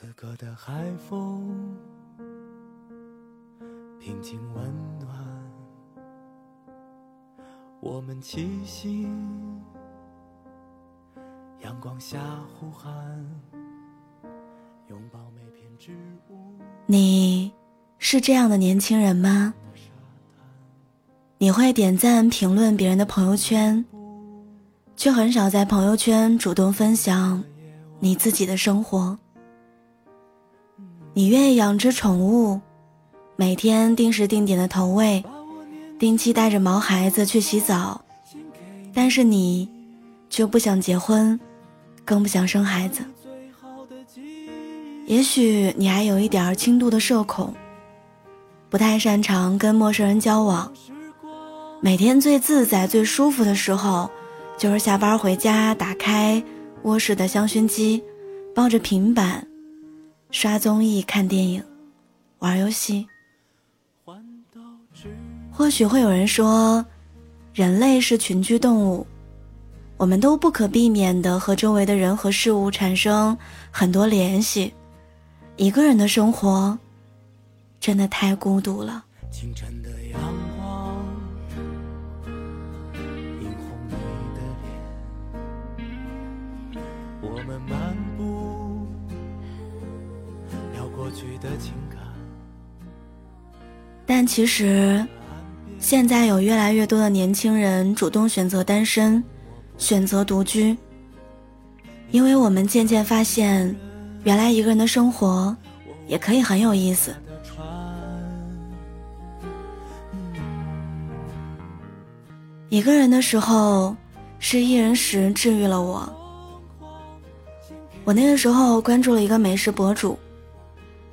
此刻的海风平静温暖，我们齐心，阳光下呼喊，拥抱每片植物。你是这样的年轻人吗？你会点赞评论别人的朋友圈，却很少在朋友圈主动分享你自己的生活。你愿意养只宠物，每天定时定点的投喂，定期带着毛孩子去洗澡，但是你却不想结婚，更不想生孩子。也许你还有一点轻度的社恐，不太擅长跟陌生人交往。每天最自在、最舒服的时候，就是下班回家，打开卧室的香薰机，抱着平板。刷综艺、看电影、玩游戏，或许会有人说，人类是群居动物，我们都不可避免的和周围的人和事物产生很多联系。一个人的生活，真的太孤独了。清晨的阳的情感但其实，现在有越来越多的年轻人主动选择单身，选择独居，因为我们渐渐发现，原来一个人的生活也可以很有意思。一个人的时候，是一人食治愈了我。我那个时候关注了一个美食博主。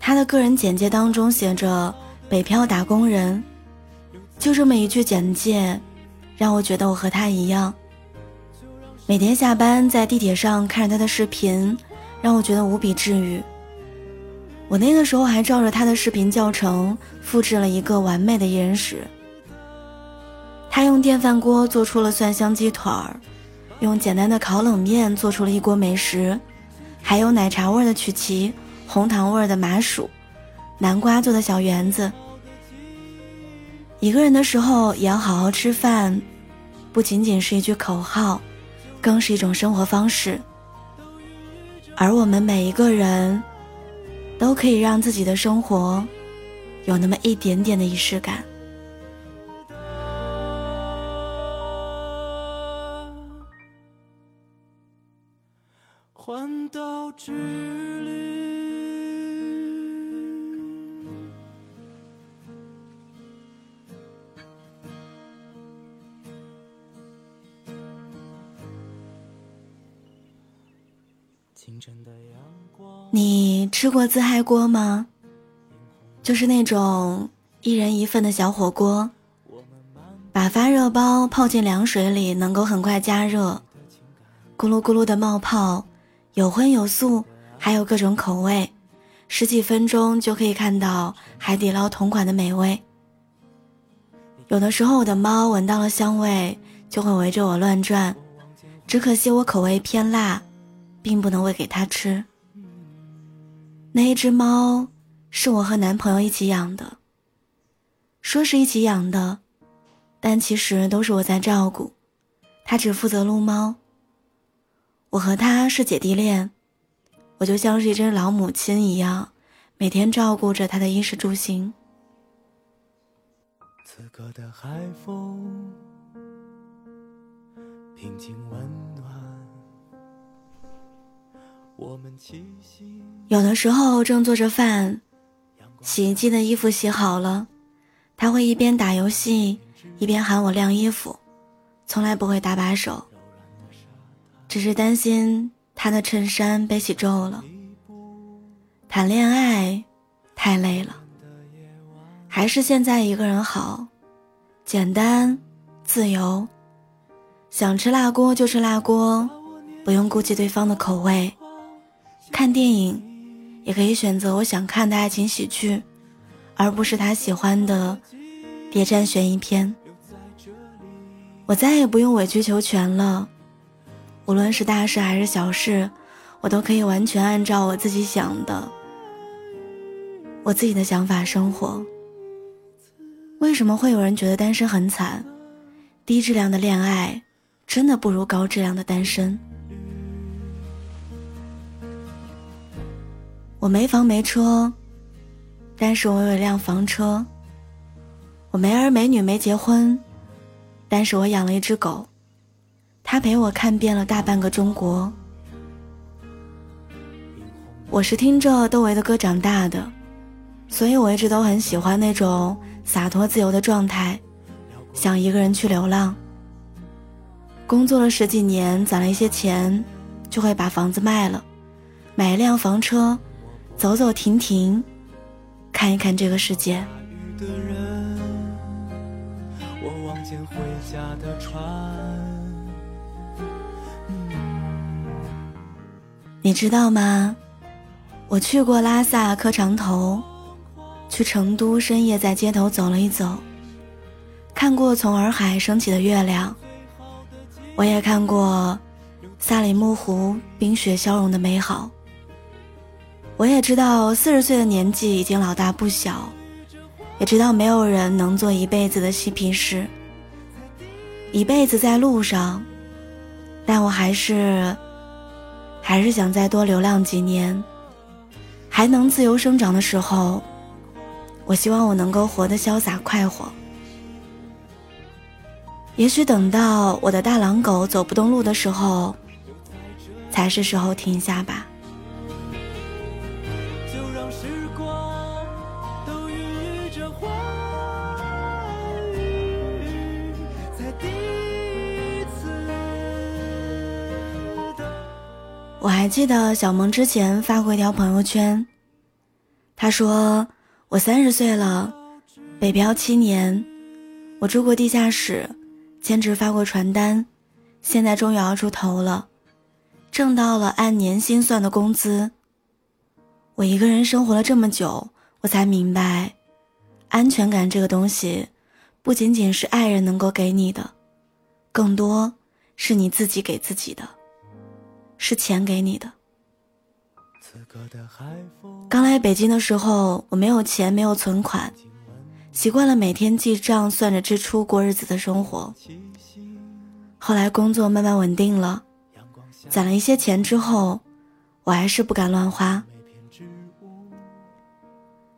他的个人简介当中写着“北漂打工人”，就这么一句简介，让我觉得我和他一样。每天下班在地铁上看着他的视频，让我觉得无比治愈。我那个时候还照着他的视频教程复制了一个完美的一人食。他用电饭锅做出了蒜香鸡腿儿，用简单的烤冷面做出了一锅美食，还有奶茶味的曲奇。红糖味的麻薯，南瓜做的小圆子。一个人的时候也要好好吃饭，不仅仅是一句口号，更是一种生活方式。而我们每一个人，都可以让自己的生活有那么一点点的仪式感。环岛之旅。你吃过自嗨锅吗？就是那种一人一份的小火锅，把发热包泡进凉水里，能够很快加热，咕噜咕噜的冒泡，有荤有素，还有各种口味，十几分钟就可以看到海底捞同款的美味。有的时候我的猫闻到了香味，就会围着我乱转，只可惜我口味偏辣。并不能喂给他吃。那一只猫是我和男朋友一起养的。说是一起养的，但其实都是我在照顾，他只负责撸猫。我和他是姐弟恋，我就像是一只老母亲一样，每天照顾着他的衣食住行。此刻的海风平静温暖。有的时候正做着饭，洗衣机的衣服洗好了，他会一边打游戏一边喊我晾衣服，从来不会搭把手，只是担心他的衬衫被洗皱了。谈恋爱太累了，还是现在一个人好，简单自由，想吃辣锅就吃辣锅，不用顾及对方的口味。看电影，也可以选择我想看的爱情喜剧，而不是他喜欢的谍战悬疑片。我再也不用委曲求全了，无论是大事还是小事，我都可以完全按照我自己想的我自己的想法生活。为什么会有人觉得单身很惨？低质量的恋爱真的不如高质量的单身。我没房没车，但是我有一辆房车。我没儿没女没结婚，但是我养了一只狗，它陪我看遍了大半个中国。我是听着窦唯的歌长大的，所以我一直都很喜欢那种洒脱自由的状态，想一个人去流浪。工作了十几年，攒了一些钱，就会把房子卖了，买一辆房车，走走停停，看一看这个世界。你知道吗？我去过拉萨磕长头，去成都深夜在街头走了一走，看过从洱海升起的月亮，我也看过萨里木湖冰雪消融的美好。我也知道四十岁的年纪已经老大不小，也知道没有人能做一辈子的嬉皮士，一辈子在路上，但我还是，还是想再多流浪几年。还能自由生长的时候，我希望我能够活得潇洒快活。也许等到我的大狼狗走不动路的时候，才是时候停下吧。还记得小萌之前发过一条朋友圈，他说：“我三十岁了，北漂七年，我住过地下室，兼职发过传单，现在终于熬出头了，挣到了按年薪算的工资。我一个人生活了这么久，我才明白，安全感这个东西，不仅仅是爱人能够给你的，更多是你自己给自己的。”是钱给你的。刚来北京的时候，我没有钱，没有存款，习惯了每天记账、算着支出过日子的生活。后来工作慢慢稳定了，攒了一些钱之后，我还是不敢乱花。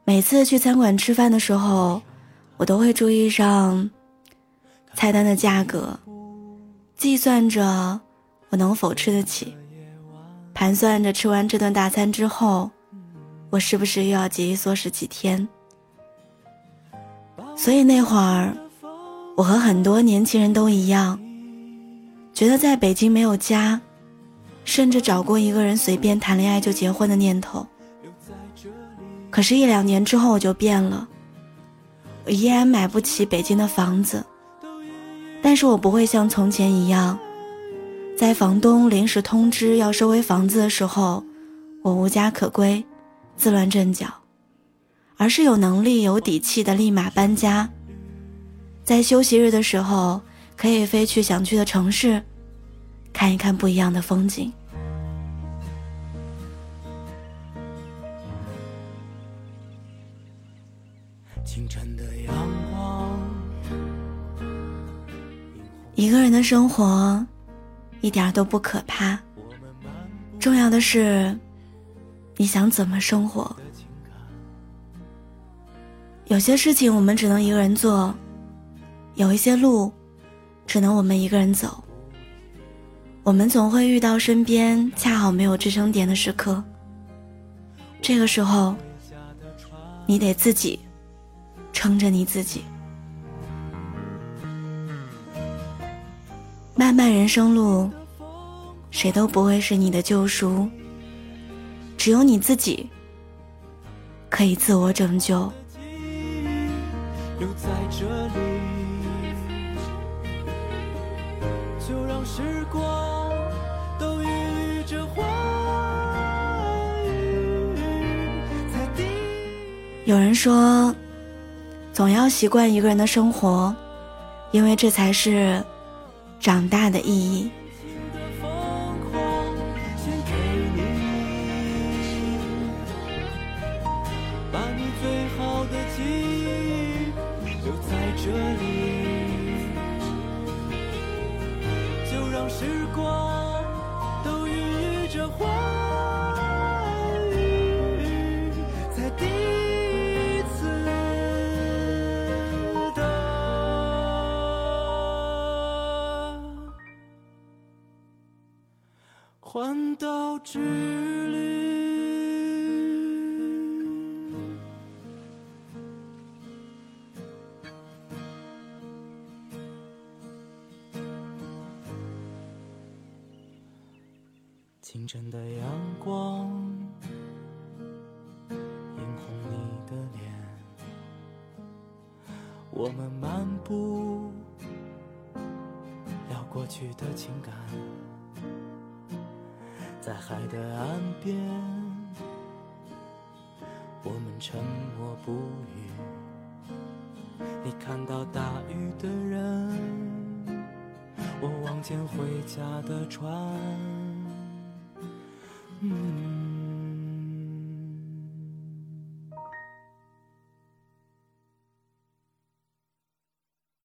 每次去餐馆吃饭的时候，我都会注意上菜单的价格，计算着我能否吃得起。盘算着吃完这顿大餐之后，我是不是又要节衣缩食几天？所以那会儿，我和很多年轻人都一样，觉得在北京没有家，甚至找过一个人随便谈恋爱就结婚的念头。可是，一两年之后我就变了，我依然买不起北京的房子，但是我不会像从前一样。在房东临时通知要收回房子的时候，我无家可归，自乱阵脚，而是有能力、有底气的立马搬家。在休息日的时候，可以飞去想去的城市，看一看不一样的风景。清晨的阳光，一个人的生活。一点都不可怕，重要的是，你想怎么生活。有些事情我们只能一个人做，有一些路，只能我们一个人走。我们总会遇到身边恰好没有支撑点的时刻，这个时候，你得自己撑着你自己。漫漫人生路，谁都不会是你的救赎，只有你自己可以自我拯救。有人说，总要习惯一个人的生活，因为这才是。长大的意义。环岛之旅。清晨的阳光映红你的脸，我们漫步，聊过去的情感，在海的岸边，我们沉默不语。你看到大雨的人，我望见回家的船。